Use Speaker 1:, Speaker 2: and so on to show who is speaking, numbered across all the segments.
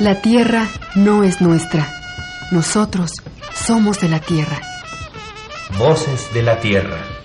Speaker 1: La tierra no es nuestra. Nosotros somos de la tierra.
Speaker 2: Voces de la tierra.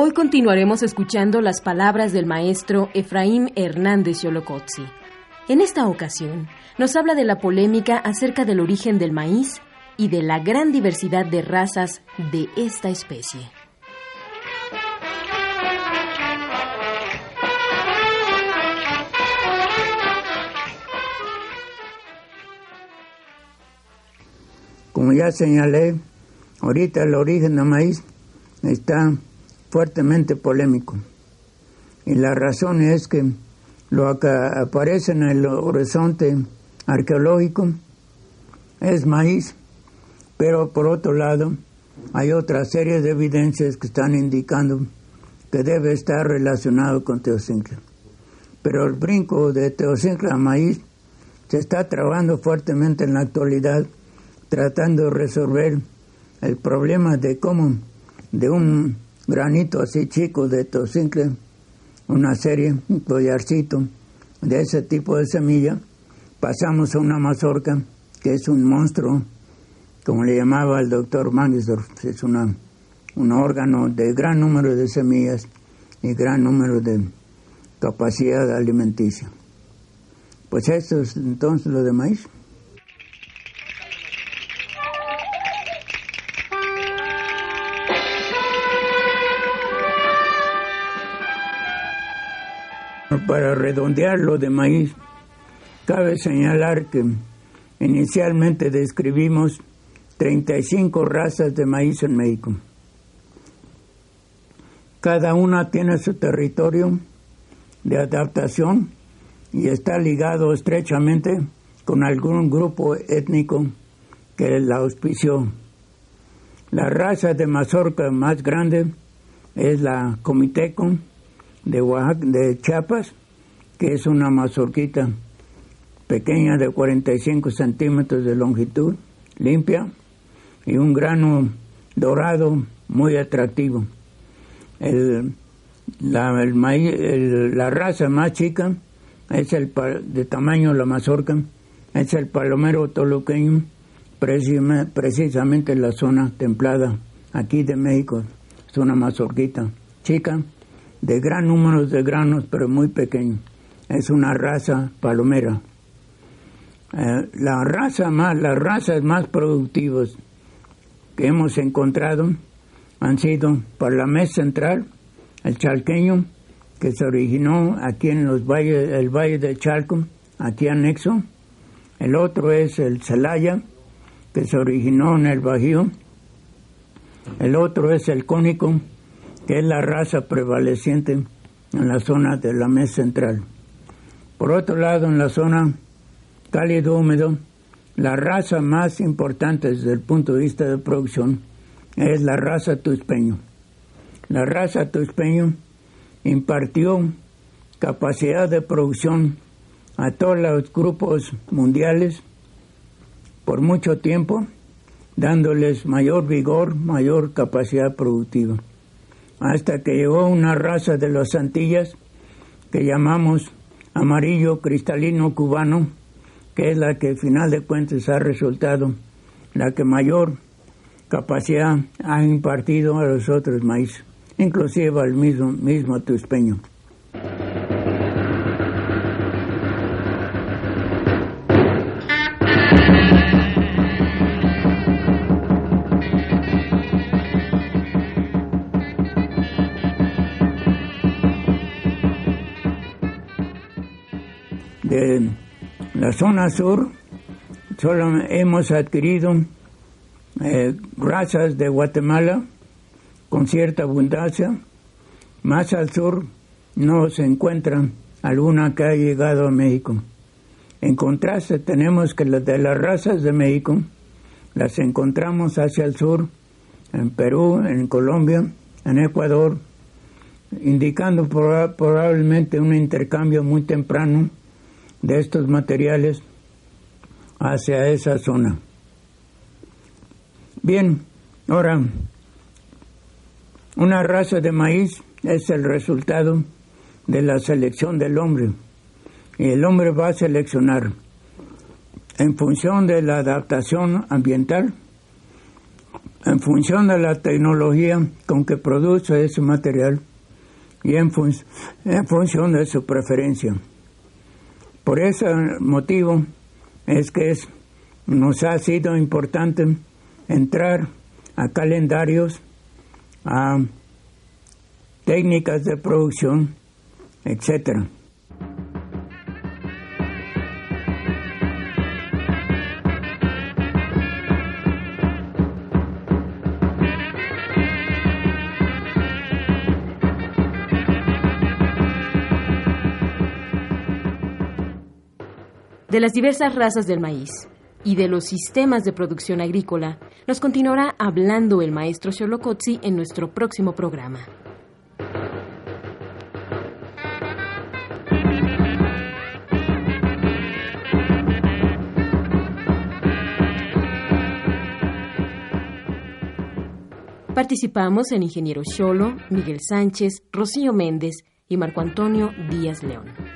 Speaker 3: Hoy continuaremos escuchando las palabras del maestro Efraín Hernández Yolocotzi. En esta ocasión, nos habla de la polémica acerca del origen del maíz y de la gran diversidad de razas de esta especie.
Speaker 4: Como ya señalé, ahorita el origen del maíz está fuertemente polémico. Y la razón es que lo que aparece en el horizonte arqueológico es maíz, pero por otro lado hay otra serie de evidencias que están indicando que debe estar relacionado con Teocincla. Pero el brinco de Teocincla a maíz se está trabajando fuertemente en la actualidad, tratando de resolver el problema de cómo de un granito así chico de tocincle, una serie, un collarcito de ese tipo de semilla, pasamos a una mazorca que es un monstruo, como le llamaba el doctor Mangisdorf, es una, un órgano de gran número de semillas y gran número de capacidad alimenticia. Pues esto es entonces lo de maíz. Para redondear lo de maíz, cabe señalar que inicialmente describimos 35 razas de maíz en México. Cada una tiene su territorio de adaptación y está ligado estrechamente con algún grupo étnico que la auspició. La raza de mazorca más grande es la Comiteco, de Oaxaca, de Chiapas, que es una mazorquita pequeña de 45 centímetros de longitud, limpia, y un grano dorado muy atractivo. El, la, el la raza más chica es el de tamaño la mazorca, es el palomero toluqueño, precisamente en la zona templada aquí de México. Es una mazorquita chica de gran número de granos, pero muy pequeño. Es una raza palomera. Eh, la raza más, las razas más productivas que hemos encontrado han sido Parlamés Central, el chalqueño, que se originó aquí en los valles, el Valle del Chalco, aquí anexo. El otro es el Celaya, que se originó en el Bajío. El otro es el Cónico, que es la raza prevaleciente en la zona de la mesa central. Por otro lado, en la zona cálido húmedo, la raza más importante desde el punto de vista de producción es la raza tuspeño. La raza tuspeño impartió capacidad de producción a todos los grupos mundiales por mucho tiempo dándoles mayor vigor, mayor capacidad productiva. Hasta que llegó una raza de los Antillas que llamamos amarillo cristalino cubano, que es la que al final de cuentas ha resultado la que mayor capacidad ha impartido a los otros maíz, inclusive al mismo, mismo tuspeño. La zona sur solo hemos adquirido eh, razas de Guatemala con cierta abundancia. Más al sur no se encuentra alguna que ha llegado a México. En contraste, tenemos que las de las razas de México las encontramos hacia el sur, en Perú, en Colombia, en Ecuador, indicando probablemente un intercambio muy temprano de estos materiales hacia esa zona. Bien, ahora, una raza de maíz es el resultado de la selección del hombre y el hombre va a seleccionar en función de la adaptación ambiental, en función de la tecnología con que produce ese material y en, en función de su preferencia. Por ese motivo es que es, nos ha sido importante entrar a calendarios, a técnicas de producción, etcétera.
Speaker 3: De las diversas razas del maíz y de los sistemas de producción agrícola, nos continuará hablando el maestro Xolocotzi en nuestro próximo programa. Participamos en Ingeniero Cholo, Miguel Sánchez, Rocío Méndez y Marco Antonio Díaz León.